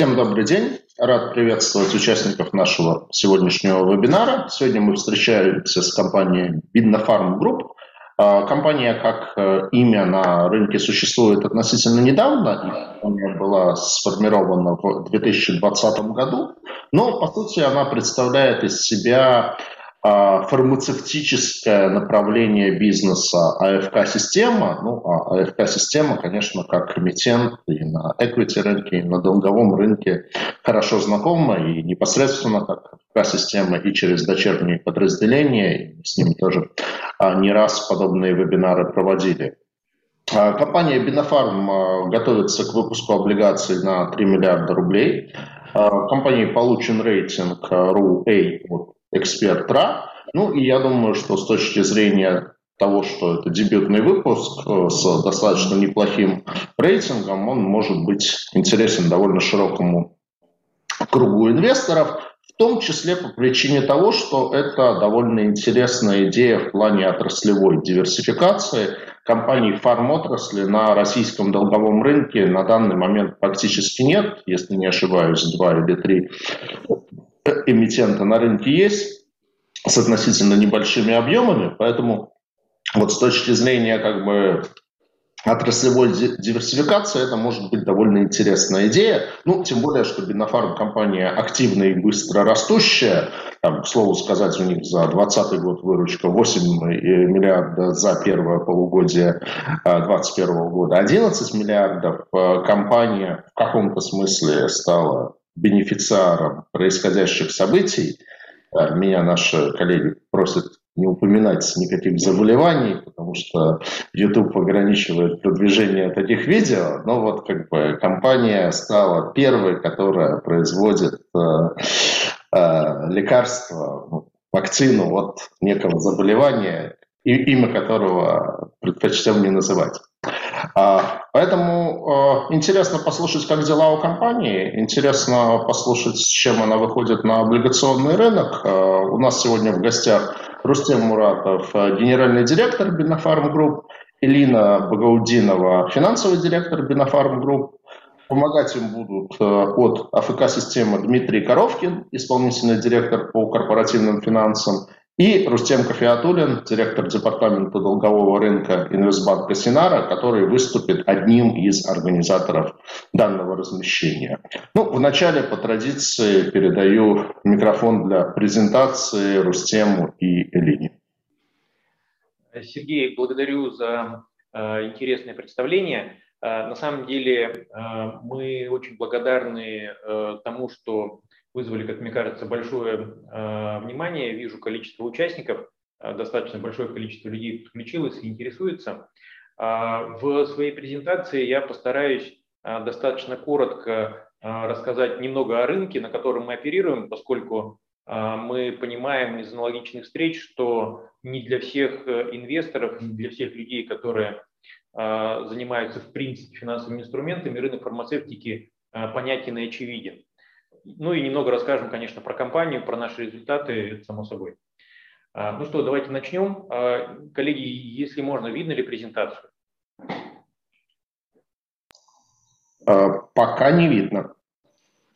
Всем добрый день. Рад приветствовать участников нашего сегодняшнего вебинара. Сегодня мы встречаемся с компанией Binnofarm Group. А, компания как э, имя на рынке существует относительно недавно. Компания была сформирована в 2020 году. Но, по сути, она представляет из себя фармацевтическое направление бизнеса АФК-система, ну, а АФК-система, конечно, как эмитент и на equity рынке, и на долговом рынке хорошо знакома, и непосредственно как АФК-система, и через дочерние подразделения, и с ними тоже а, не раз подобные вебинары проводили. А, компания Бинофарм готовится к выпуску облигаций на 3 миллиарда рублей. Компании получен рейтинг RU-A от эксперт РА. Ну и я думаю, что с точки зрения того, что это дебютный выпуск э, с достаточно неплохим рейтингом, он может быть интересен довольно широкому кругу инвесторов, в том числе по причине того, что это довольно интересная идея в плане отраслевой диверсификации. Компаний фармотрасли на российском долговом рынке на данный момент практически нет, если не ошибаюсь, два или три эмитента на рынке есть с относительно небольшими объемами, поэтому вот с точки зрения как бы отраслевой диверсификации это может быть довольно интересная идея. Ну, тем более, что Бинофарм компания активная и быстро растущая. Там, к слову сказать, у них за 2020 год выручка 8 миллиардов за первое полугодие 2021 года 11 миллиардов. Компания в каком-то смысле стала бенефициаром происходящих событий. Э, меня наши коллеги просят не упоминать никаких заболеваний, потому что YouTube ограничивает продвижение таких видео, но вот как бы компания стала первой, которая производит э, э, лекарство, ну, вакцину от некого заболевания, имя которого предпочтем не называть. А, поэтому э, интересно послушать, как дела у компании, интересно послушать, с чем она выходит на облигационный рынок. Э, у нас сегодня в гостях Рустем Муратов, э, генеральный директор Бинофарм Групп, Элина Багаудинова, финансовый директор Бинофарм Групп. Помогать им будут от АФК-системы Дмитрий Коровкин, исполнительный директор по корпоративным финансам, и Рустем Кафиатулин, директор департамента долгового рынка Инвестбанка Синара, который выступит одним из организаторов данного размещения. Ну, вначале по традиции передаю микрофон для презентации Рустему и Элине. Сергей, благодарю за э, интересное представление. Э, на самом деле э, мы очень благодарны тому, что вызвали, как мне кажется, большое э, внимание. Вижу количество участников, э, достаточно большое количество людей подключилось и интересуется. Э, в своей презентации я постараюсь э, достаточно коротко рассказать немного о рынке, на котором мы оперируем, поскольку мы понимаем из аналогичных встреч, что не для всех инвесторов, не для всех людей, которые занимаются в принципе финансовыми инструментами, рынок фармацевтики понятен и очевиден. Ну и немного расскажем, конечно, про компанию, про наши результаты, само собой. А, ну что, давайте начнем. А, коллеги, если можно, видно ли презентацию? А, пока не видно.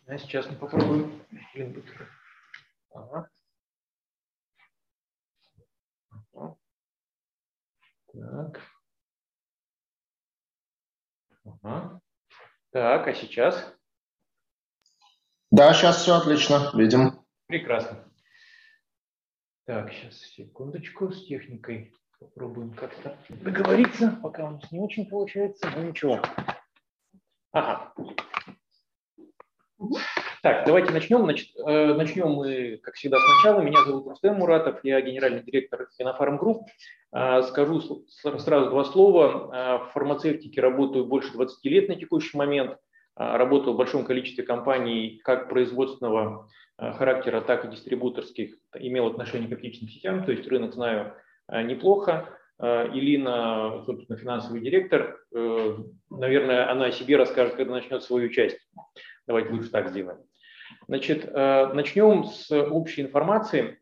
Я сейчас мы попробуем. Ага. Так. Ага. Так, а сейчас? Да, сейчас все отлично, видим. Прекрасно. Так, сейчас, секундочку, с техникой попробуем как-то договориться, пока у нас не очень получается, но ничего. Ага. Так, давайте начнем. Значит, э, начнем мы, как всегда, сначала. Меня зовут Рустем Муратов, я генеральный директор Бинофарм Групп. Э, скажу сразу два слова. Э, в фармацевтике работаю больше 20 лет на текущий момент. А, работал в большом количестве компаний как производственного а, характера, так и дистрибуторских, имел отношение к аптечным сетям, то есть рынок знаю а, неплохо. Илина, собственно, финансовый директор, э, наверное, она о себе расскажет, когда начнет свою часть. Давайте лучше так сделаем. Значит, начнем с общей информации.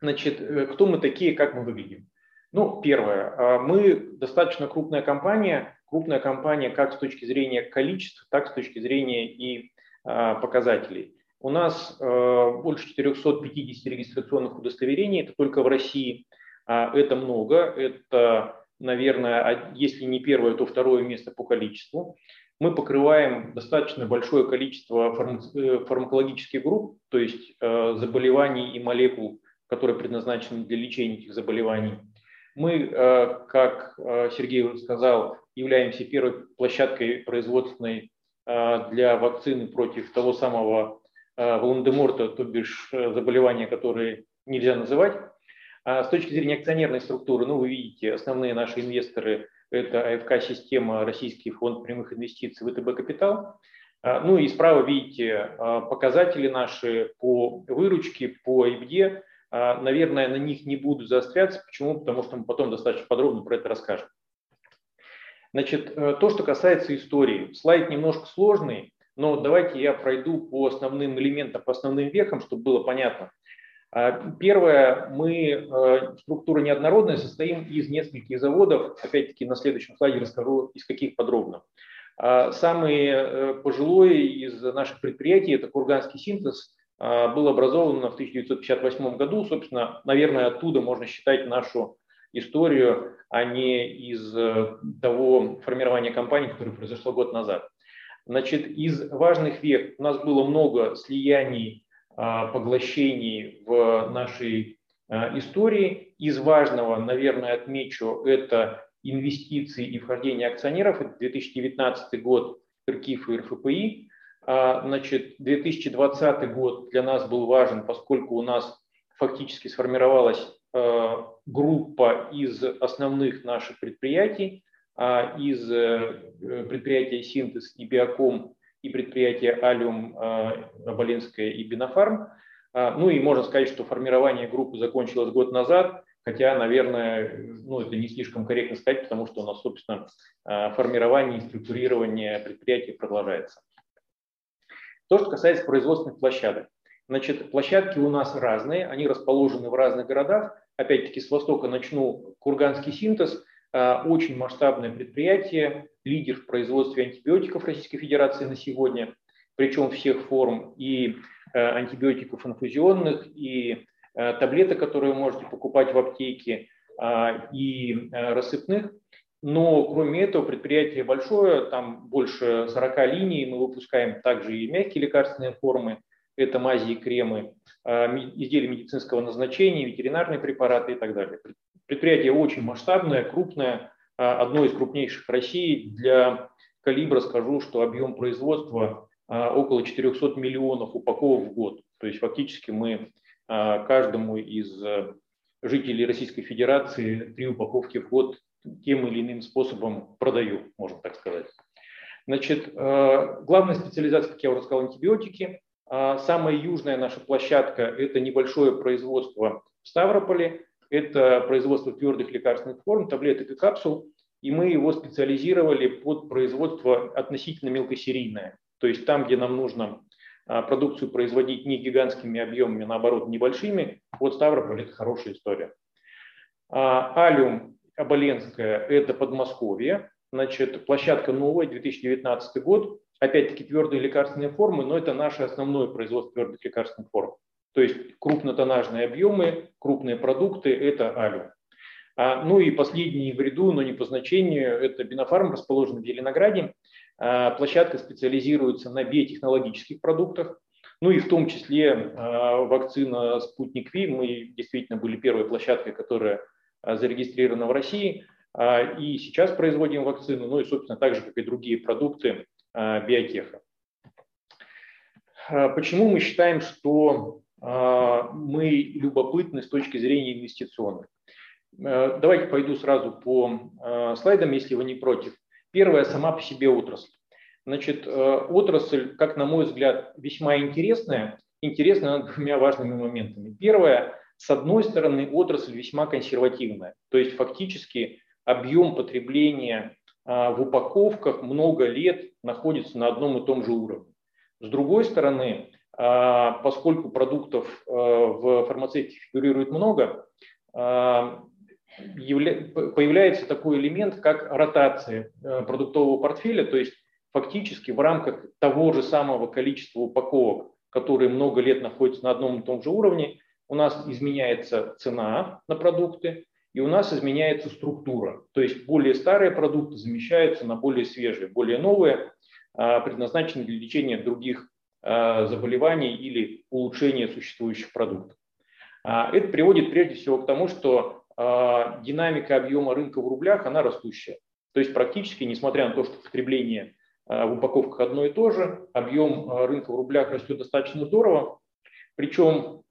Значит, э, кто мы такие, как мы выглядим? Ну, первое, мы достаточно крупная компания, крупная компания как с точки зрения количества, так с точки зрения и показателей. У нас больше 450 регистрационных удостоверений, это только в России. Это много, это, наверное, если не первое, то второе место по количеству мы покрываем достаточно большое количество э, фармакологических групп, то есть э, заболеваний и молекул, которые предназначены для лечения этих заболеваний. Мы, э, как Сергей уже сказал, являемся первой площадкой производственной для вакцины против того самого Волан-де-Морта, то бишь заболевания, которые нельзя называть. А с точки зрения акционерной структуры, ну, вы видите, основные наши инвесторы это АФК-система Российский фонд прямых инвестиций ВТБ Капитал. А, ну и справа видите а, показатели наши по выручке, по. А, наверное, на них не буду заостряться. Почему? Потому что мы потом достаточно подробно про это расскажем. Значит, э, то, что касается истории. Слайд немножко сложный, но давайте я пройду по основным элементам, по основным вехам, чтобы было понятно. А, первое, мы, э, структура неоднородная, состоим из нескольких заводов. Опять-таки на следующем слайде расскажу, из каких подробно. А, самый э, пожилой из наших предприятий, это Курганский синтез, а, был образован в 1958 году. Собственно, наверное, оттуда можно считать нашу историю, а не из э, того формирования компании, которое произошло год назад. Значит, из важных век у нас было много слияний а, поглощений в нашей а, истории. Из важного, наверное, отмечу, это инвестиции и вхождение акционеров. Это 2019 год РКИФ и РФПИ. А, значит, 2020 год для нас был важен, поскольку у нас фактически сформировалась группа из основных наших предприятий, из э, предприятия «Синтез» и «Биоком» и предприятия Алиум, Аболинская и Бинофарм. А, ну и можно сказать, что формирование группы закончилось год назад, хотя, наверное, ну, это не слишком корректно сказать, потому что у нас, собственно, а, формирование и структурирование предприятий продолжается. То, что касается производственных площадок. Значит, площадки у нас разные, они расположены в разных городах. Опять-таки, с востока начну. Курганский синтез – а, очень масштабное предприятие, лидер в производстве антибиотиков Российской Федерации на сегодня, причем всех форм и э, антибиотиков инфузионных, и э, таблеток, которые вы можете покупать в аптеке, а, и рассыпных. Но кроме этого предприятие большое, там больше 40 линий, мы выпускаем также и мягкие лекарственные формы, это мази и кремы, а, изделия медицинского назначения, ветеринарные препараты и так далее. Предприятие очень масштабное, крупное, а, одно из крупнейших России. Для калибра скажу, что объем производства а, около 400 миллионов упаковок в год. То есть фактически мы каждому из жителей Российской Федерации три упаковки в год тем или иным способом продаю, можно так сказать. Значит, главная специализация, как я уже сказал, антибиотики. Самая южная наша площадка – это небольшое производство в Ставрополе. Это производство твердых лекарственных форм, таблеток и капсул, и мы его специализировали под производство относительно мелкосерийное. То есть там, где нам нужно а, продукцию производить не гигантскими объемами, а наоборот небольшими, вот Ставрополь – это хорошая история. А, Алиум Оболенская – это Подмосковье. Значит, площадка новая, 2019 год. Опять-таки твердые лекарственные формы, но это наше основное производство твердых лекарственных форм. То есть крупнотоннажные объемы, крупные продукты – это алю. А, ну и последний в ряду, но не по значению, это Бинофарм, расположенный в Зеленограде. А, площадка специализируется на биотехнологических продуктах, ну и в том числе а, вакцина «Спутник Ви». Мы действительно были первой площадкой, которая а, зарегистрирована в России. А, и сейчас производим вакцину, ну и, собственно, так же, как и другие продукты биотеха. А, почему мы считаем, что а, мы любопытны с точки зрения инвестиционной. Э, давайте пойду сразу по слайдам, если вы не против. Первая сама по себе отрасль. Значит, э, отрасль, как на мой взгляд, весьма интересная. Интересная двумя важными моментами. Первое, с одной стороны, отрасль весьма консервативная. То есть фактически объем потребления в упаковках много лет находится на одном и том же уровне. С другой стороны, а, поскольку продуктов э, в фармацевтике фигурирует много, а, появляется такой элемент, как ротация продуктового портфеля, то есть фактически в рамках того же самого количества упаковок, которые много лет находятся на одном и том же уровне, у нас изменяется цена на продукты, и у нас изменяется структура. То есть более старые продукты замещаются на более свежие, более новые, а, предназначенные для лечения других а, заболеваний или улучшения существующих продуктов. А, это приводит прежде всего к тому, что динамика объема рынка в рублях, она растущая. То есть практически, несмотря на то, что потребление в упаковках одно и то же, объем рынка в рублях растет достаточно здорово. Причем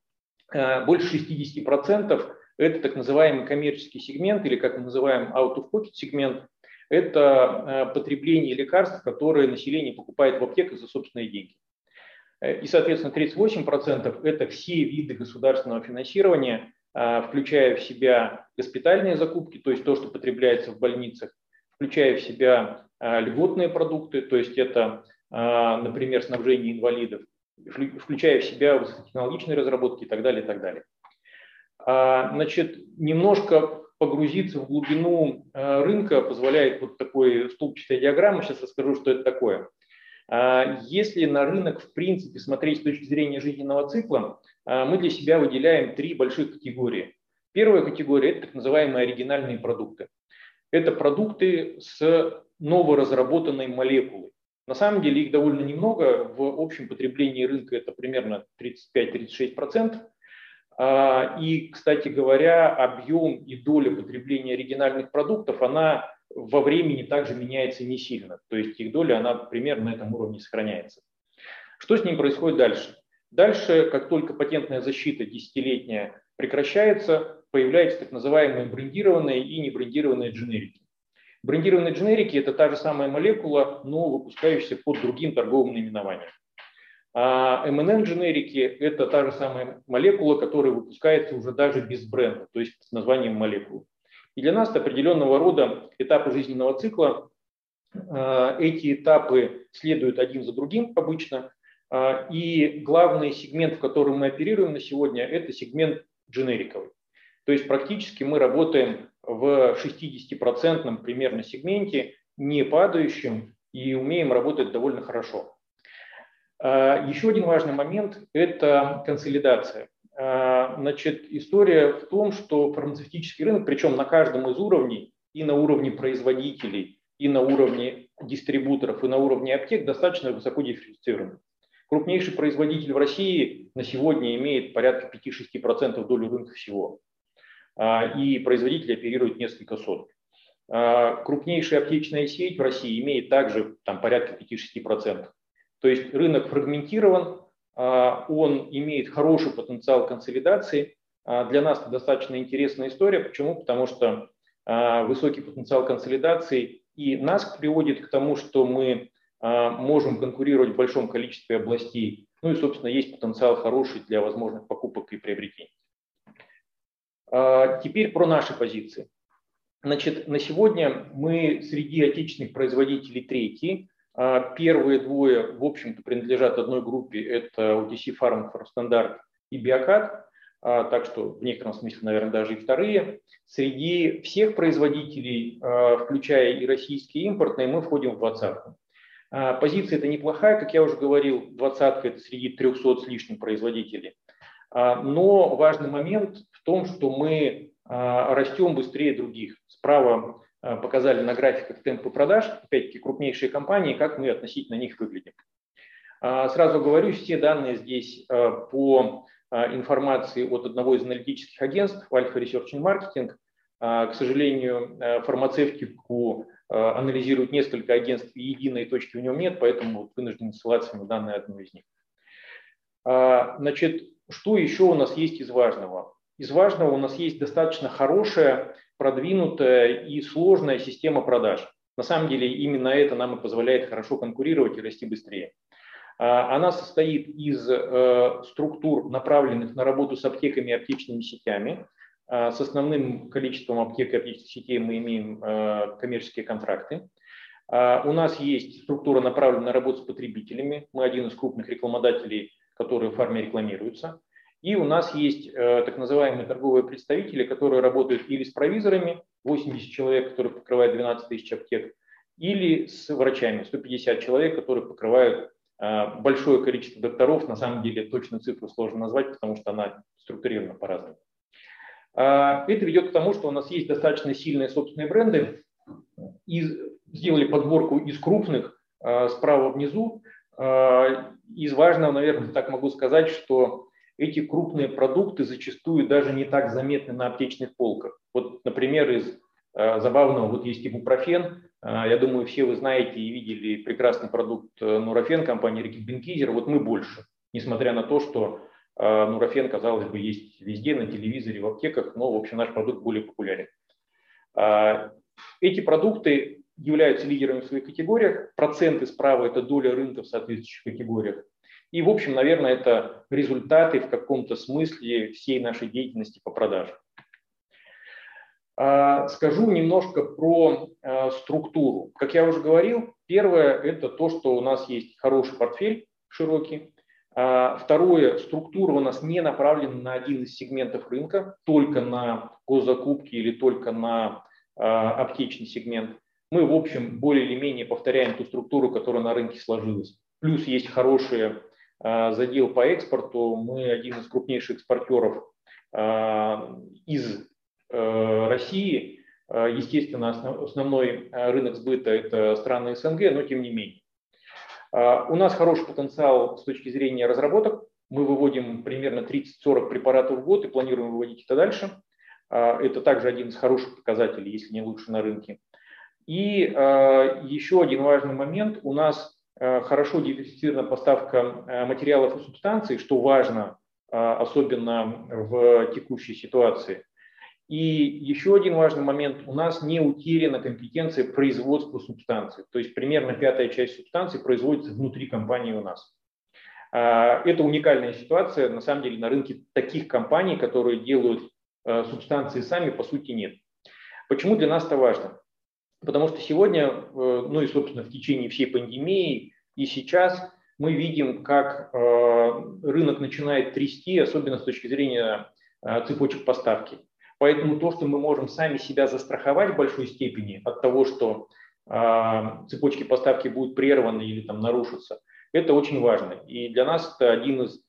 больше 60% это так называемый коммерческий сегмент или, как мы называем, out-of-pocket сегмент. Это потребление лекарств, которые население покупает в аптеках за собственные деньги. Э, и, соответственно, 38% – это все виды государственного финансирования, а, включая в себя госпитальные закупки, то есть то, что потребляется в больницах, включая в себя льготные продукты, то есть это, например, снабжение инвалидов, включая в себя высокотехнологичные разработки и так далее, и так далее. Значит, немножко погрузиться в глубину рынка позволяет вот такой столбчатая диаграмма. Сейчас расскажу, что это такое. А, если на рынок, в принципе, смотреть с точки зрения жизненного цикла, а, мы для себя выделяем три больших категории. Первая категория – это так называемые оригинальные продукты. Это продукты с новоразработанной молекулой. На самом деле их довольно немного. В общем потреблении рынка это примерно 35-36%. А, и, кстати говоря, объем и доля потребления оригинальных продуктов, она во времени также меняется не сильно. То есть их доля, она примерно на этом уровне сохраняется. Что с ним происходит дальше? Дальше, как только патентная защита десятилетняя прекращается, появляются так называемые брендированные и небрендированные дженерики. Брендированные дженерики – это та же самая молекула, но выпускающаяся под другим торговым наименованием. А MNN-дженерики – это та же самая молекула, которая выпускается уже даже без бренда, то есть с названием молекулы. И для нас определенного рода этапы жизненного цикла. А, эти этапы следуют один за другим обычно. А, и главный сегмент, в котором мы оперируем на сегодня, это сегмент дженериковый. То есть практически мы работаем в 60% примерно сегменте, не падающем, и умеем работать довольно хорошо. А, еще один важный момент – это консолидация. А, значит, история в том, что фармацевтический рынок, причем на каждом из уровней, и на уровне производителей, и на уровне дистрибуторов, и на уровне аптек, достаточно высоко дифференцирован. Крупнейший производитель в России на сегодня имеет порядка 5-6% долю рынка всего. А, и производители оперируют несколько сот. Крупнейшая аптечная сеть в России имеет также там, порядка 5-6%. То есть рынок фрагментирован, а, он имеет хороший потенциал консолидации. А, для нас это достаточно интересная история. Почему? Потому что а, высокий потенциал консолидации и нас приводит к тому, что мы можем конкурировать в большом количестве областей. Ну и, собственно, есть потенциал хороший для возможных покупок и приобретений. Теперь про наши позиции. Значит, на сегодня мы среди отечественных производителей третий. А первые двое, в общем-то, принадлежат одной группе, это OTC Farm Standard и Биокат, а, так что в некотором смысле, наверное, даже и вторые. Среди всех производителей, а, включая и российские импортные, мы входим в двадцатку. Позиция это неплохая, как я уже говорил, двадцатка это среди 300 с лишним производителей. Но важный момент в том, что мы растем быстрее других. Справа показали на графиках темпы продаж, опять-таки крупнейшие компании, как мы относительно них выглядим. А, сразу говорю, все данные здесь э, по э, информации от одного из аналитических агентств, Alpha Research and Marketing. А, к сожалению, фармацевтику анализируют несколько агентств, и единой точки в нем нет, поэтому вынужден ссылаться на данные одной из них. А, значит, что еще у нас есть из важного? Из важного у нас есть достаточно хорошая продвинутая и сложная система продаж. На самом деле именно это нам и позволяет хорошо конкурировать и расти быстрее. А, она состоит из э, структур, направленных на работу с аптеками и аптечными сетями. А, с основным количеством аптек и аптечных сетей мы имеем э, коммерческие контракты. А, у нас есть структура, направленная на работу с потребителями. Мы один из крупных рекламодателей, которые в фарме рекламируются. И у нас есть э, так называемые торговые представители, которые работают или с провизорами, 80 человек, которые покрывают 12 тысяч аптек, или с врачами, 150 человек, которые покрывают большое количество докторов, на самом деле точную цифру сложно назвать, потому что она структурирована по-разному. Это ведет к тому, что у нас есть достаточно сильные собственные бренды, и сделали подборку из крупных справа внизу. Из важного, наверное, так могу сказать, что эти крупные продукты зачастую даже не так заметны на аптечных полках. Вот, например, из забавного, вот есть ибупрофен, я думаю, все вы знаете и видели прекрасный продукт э, Нурофен компании Рики Бенкизер, вот мы больше, несмотря на то, что Нурофен, казалось бы, есть везде, на телевизоре, в аптеках, но, в общем, наш продукт более популярен. Эти продукты являются лидерами в своих категориях. Проценты справа – это доля рынка в соответствующих категориях. И, в общем, наверное, это результаты в каком-то смысле всей нашей деятельности по продажам. А, скажу немножко про а, структуру. Как я уже говорил, первое – это то, что у нас есть хороший портфель широкий. А, второе, структура у нас не направлена на один из сегментов рынка, только на госзакупки или только на аптечный сегмент мы, в общем, более или менее повторяем ту структуру, которая на рынке сложилась. Плюс есть хороший а, задел по экспорту. Мы один из крупнейших экспортеров а, из а, России. Естественно, основ, основной рынок сбыта – это страны СНГ, но тем не менее. У нас хороший потенциал с точки зрения разработок. Мы выводим примерно 30-40 препаратов в год и планируем выводить это дальше. Это также один из хороших показателей, если не лучше на рынке. И э, еще один важный момент. У нас э, хорошо диверсифицирована поставка э, материалов и субстанций, что важно, особенно в текущей ситуации. И еще один важный момент. У нас не утеряна компетенция производства субстанций. То есть примерно пятая часть субстанций производится внутри компании у нас. Это уникальная ситуация. На самом деле на рынке таких компаний, которые делают субстанции сами, по сути нет. Почему для нас это важно? Потому что сегодня, э, ну и, собственно, в течение всей пандемии и сейчас мы видим, как э, рынок начинает трясти, особенно с точки зрения э, цепочек поставки. Поэтому то, что мы можем сами себя застраховать в большой степени от того, что цепочки поставки будут прерваны или там нарушатся, это очень важно. И для нас это один из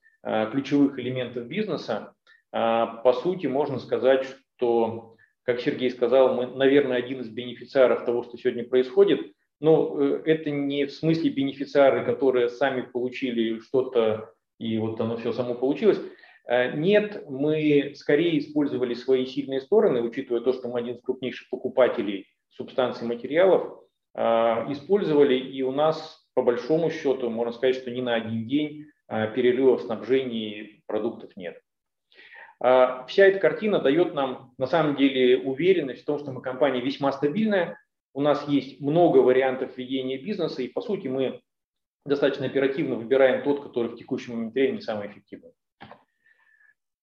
ключевых элементов бизнеса. По сути, можно сказать, что как Сергей сказал, мы, наверное, один из бенефициаров того, что сегодня происходит. Но э, это не в смысле бенефициары, которые сами получили что-то, и вот оно все само получилось. Э, нет, мы скорее использовали свои сильные стороны, учитывая то, что мы один из крупнейших покупателей субстанций материалов, э, использовали, и у нас, по большому счету, можно сказать, что ни на один день перерыва в снабжении продуктов нет. А, вся эта картина дает нам на самом деле уверенность в том, что мы компания весьма стабильная, у нас есть много вариантов ведения бизнеса, и по сути мы достаточно оперативно выбираем тот, который в текущем момент времени самый эффективный.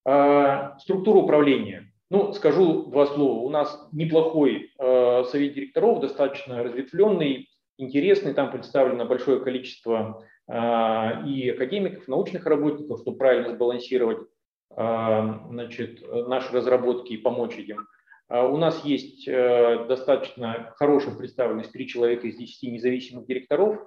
А, структура управления. Ну, скажу два слова. У нас неплохой а, совет директоров, достаточно разветвленный, интересный. Там представлено большое количество и академиков, научных работников, чтобы правильно сбалансировать значит, наши разработки и помочь им. А, у нас есть э, достаточно хорошая представленность, три человека из 10 независимых директоров.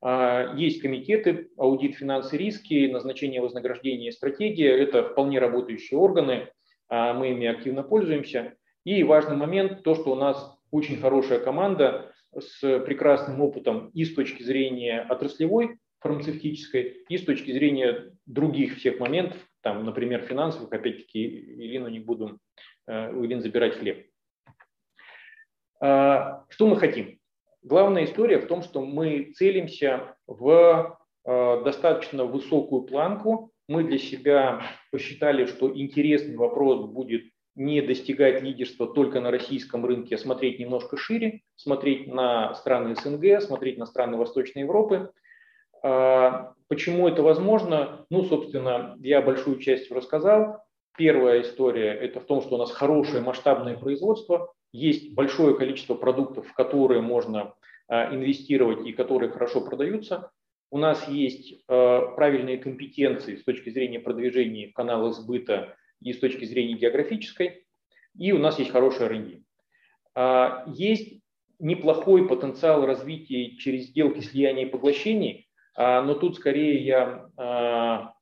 А, есть комитеты, аудит, финансы, риски, назначение вознаграждения, стратегия. Это вполне работающие органы, мы ими активно пользуемся. И важный момент, то, что у нас очень хорошая команда с прекрасным опытом и с точки зрения отраслевой, фармацевтической, и с точки зрения других всех моментов, там, например, финансовых, опять-таки, Ирину не буду, э, у Ирины забирать хлеб. А, что мы хотим? Главная история в том, что мы целимся в э, достаточно высокую планку. Мы для себя посчитали, что интересный вопрос будет не достигать лидерства только на российском рынке, а смотреть немножко шире, смотреть на страны СНГ, смотреть на страны Восточной Европы. А, почему это возможно? Ну, собственно, я большую часть рассказал. Первая история – это в том, что у нас хорошее масштабное производство, есть большое количество продуктов, в которые можно а, инвестировать и которые хорошо продаются. У нас есть а, правильные компетенции с точки зрения продвижения в каналах сбыта и с точки зрения географической, и у нас есть хорошая R&D. Есть неплохой потенциал развития через сделки слияния и поглощений, но тут скорее я а,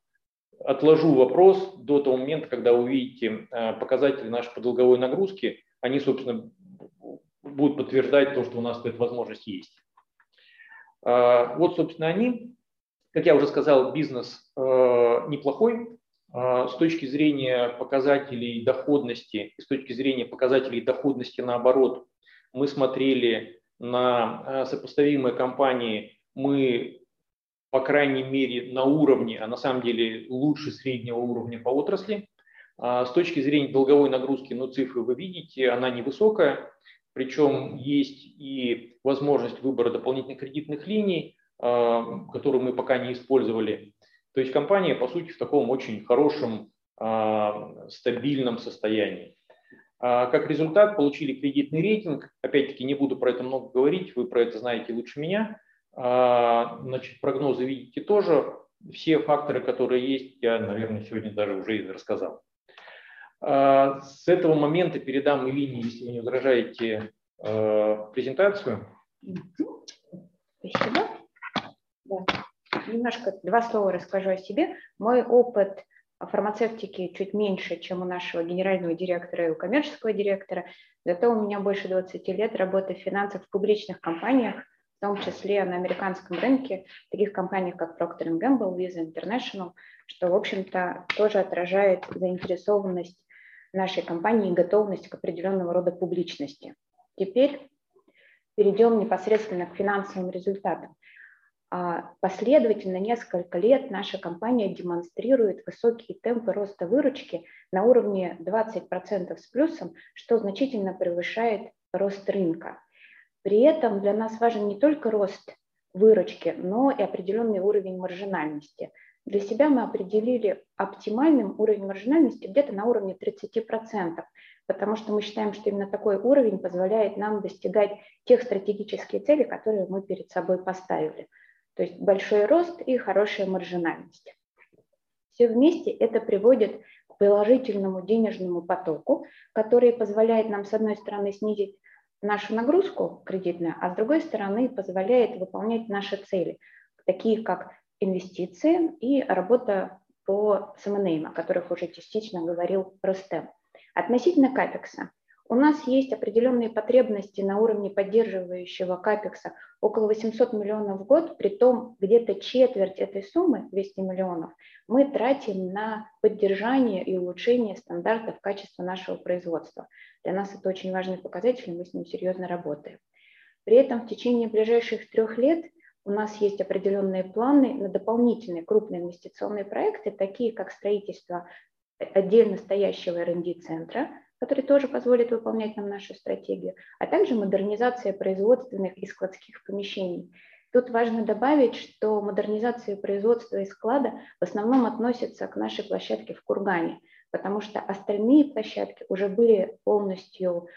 отложу вопрос до того момента, когда увидите а, показатели нашей подолговой нагрузки, они, собственно, будут подтверждать то, что у нас эта возможность есть. Вот, собственно, они. Как я уже сказал, бизнес неплохой. С точки зрения показателей доходности с точки зрения показателей доходности наоборот, мы смотрели на сопоставимые компании, мы по крайней мере, на уровне, а на самом деле лучше среднего уровня по отрасли. А с точки зрения долговой нагрузки, ну, цифры вы видите, она невысокая, причем есть и возможность выбора дополнительных кредитных линий, а, которую мы пока не использовали. То есть компания, по сути, в таком очень хорошем, а, стабильном состоянии. Как результат получили кредитный рейтинг. Опять-таки не буду про это много говорить, вы про это знаете лучше меня. А, значит, прогнозы видите тоже. Все факторы, которые есть, я, наверное, сегодня даже уже рассказал. А, с этого момента передам Илине, если вы не возражаете, а, презентацию. Спасибо. Да. Немножко два слова расскажу о себе. Мой опыт фармацевтики чуть меньше, чем у нашего генерального директора и у коммерческого директора. Зато у меня больше 20 лет работы в финансах в публичных компаниях – в том числе на американском рынке, таких компаниях, как Procter Gamble, Visa International, что, в общем-то, тоже отражает заинтересованность нашей компании и готовность к определенного рода публичности. Теперь перейдем непосредственно к финансовым результатам. А, последовательно несколько лет наша компания демонстрирует высокие темпы роста выручки на уровне 20% с плюсом, что значительно превышает рост рынка. При этом для нас важен не только рост выручки, но и определенный уровень маржинальности. Для себя мы определили оптимальным уровень маржинальности где-то на уровне 30%, потому что мы считаем, что именно такой уровень позволяет нам достигать тех стратегических целей, которые мы перед собой поставили. То есть большой рост и хорошая маржинальность. Все вместе это приводит к положительному денежному потоку, который позволяет нам, с одной стороны, снизить нашу нагрузку кредитную, а с другой стороны позволяет выполнять наши цели, такие как инвестиции и работа по СМН, о которых уже частично говорил Рустем. Относительно капекса. У нас есть определенные потребности на уровне поддерживающего капекса около 800 миллионов в год, при том где-то четверть этой суммы, 200 миллионов, мы тратим на поддержание и улучшение стандартов качества нашего производства. Для нас это очень важный показатель, мы с ним серьезно работаем. При этом в течение ближайших трех лет у нас есть определенные планы на дополнительные крупные инвестиционные проекты, такие как строительство отдельно стоящего R&D-центра, который тоже позволит выполнять нам нашу стратегию, а также модернизация производственных и складских помещений. Тут важно добавить, что модернизация производства и склада в основном относится к нашей площадке в Кургане, потому что остальные площадки уже были полностью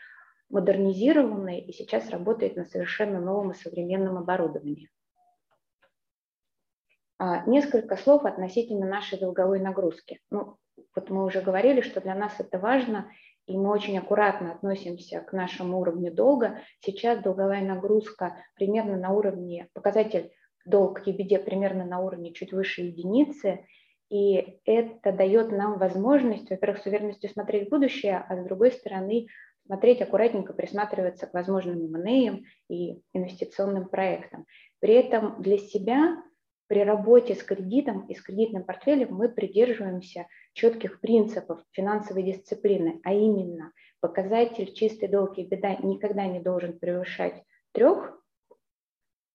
модернизированы и сейчас работают на совершенно новом и современном оборудовании. А, несколько слов относительно нашей долговой нагрузки. Ну, вот мы уже говорили, что для нас это важно, и мы очень аккуратно относимся к нашему уровню долга. Сейчас долговая нагрузка примерно на уровне, показатель долг к EBD примерно на уровне чуть выше единицы, и это дает нам возможность, во-первых, с уверенностью смотреть в будущее, а с другой стороны смотреть аккуратненько, присматриваться к возможным M&A и инвестиционным проектам. При этом для себя при работе с кредитом и с кредитным портфелем мы придерживаемся четких принципов финансовой дисциплины, а именно показатель чистой долг и беда никогда не должен превышать трех,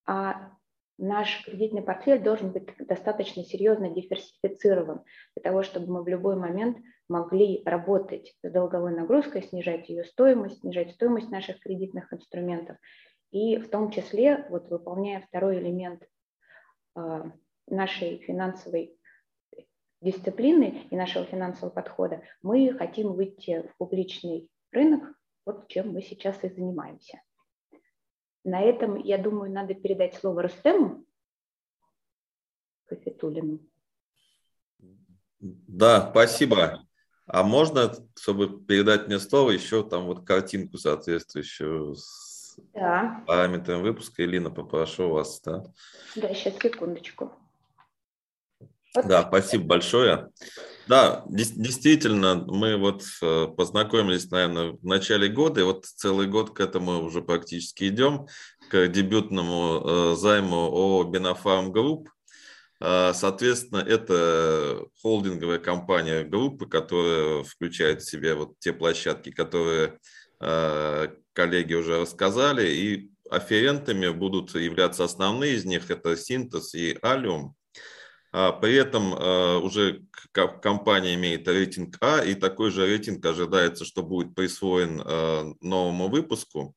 а наш кредитный портфель должен быть достаточно серьезно диверсифицирован для того, чтобы мы в любой момент могли работать с долговой нагрузкой, снижать ее стоимость, снижать стоимость наших кредитных инструментов и в том числе, вот выполняя второй элемент а, нашей финансовой дисциплины и нашего финансового подхода, мы хотим выйти в публичный рынок, вот чем мы сейчас и занимаемся. На этом, я думаю, надо передать слово Рустему Кафетулину. Да, спасибо. А можно, чтобы передать мне слово, еще там вот картинку соответствующую с да. параметрами выпуска. Элина, попрошу вас. Да, да сейчас, секундочку. Да, спасибо большое. Да, действительно, мы вот э, познакомились, наверное, в начале года, и вот целый год к этому уже практически идем, к дебютному э, займу о Бинофарм Групп. А, соответственно, это холдинговая компания группы, которая включает в себя вот те площадки, которые коллеги уже рассказали, и оферентами будут являться основные из них, это Синтез и Алиум. А, при этом уже компания имеет рейтинг А, и такой же рейтинг ожидается, что будет присвоен новому выпуску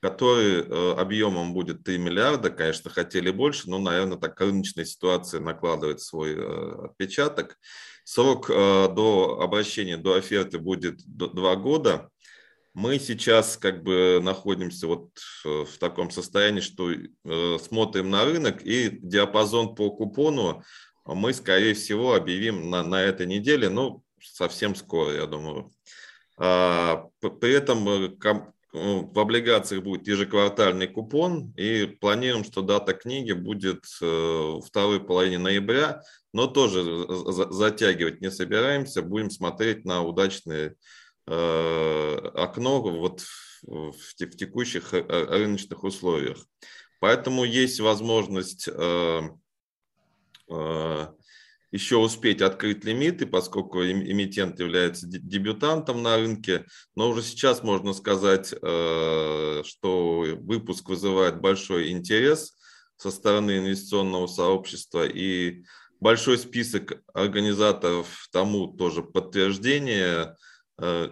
который э, объемом будет 3 миллиарда, конечно, хотели больше, но, наверное, так рыночная ситуация накладывает свой э, отпечаток. Срок э, до обращения, до оферты будет 2 года. Мы сейчас как бы находимся вот в таком состоянии, что смотрим на рынок и диапазон по купону мы, скорее всего, объявим на, на этой неделе, ну, совсем скоро, я думаю. А, при этом ну, в облигациях будет ежеквартальный купон, и планируем, что дата книги будет э, второй половине ноября, но тоже затягивать не собираемся, будем смотреть на удачное э, окно вот в текущих э, рыночных условиях. Поэтому есть возможность еще успеть открыть лимиты, поскольку эмитент является дебютантом на рынке. Но уже сейчас можно сказать, э, что выпуск вызывает большой интерес со стороны инвестиционного сообщества и большой список организаторов тому тоже подтверждение. Э,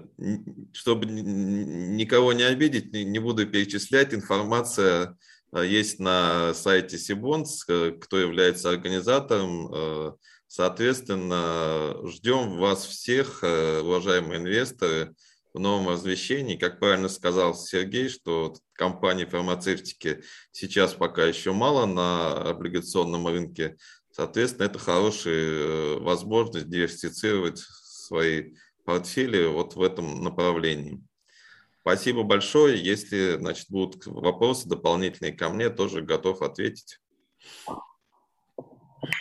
чтобы никого не обидеть, не буду перечислять, информация э, есть на сайте Сибонс, кто является организатором Соответственно, ждем вас всех, э, уважаемые инвесторы, в новом возвещении. Как правильно сказал Сергей, что компании фармацевтики сейчас пока еще мало на облигационном рынке. Соответственно, это хорошая э, возможность диверсифицировать свои портфели вот в этом направлении. Спасибо большое. Если значит, будут вопросы дополнительные ко мне, тоже готов ответить.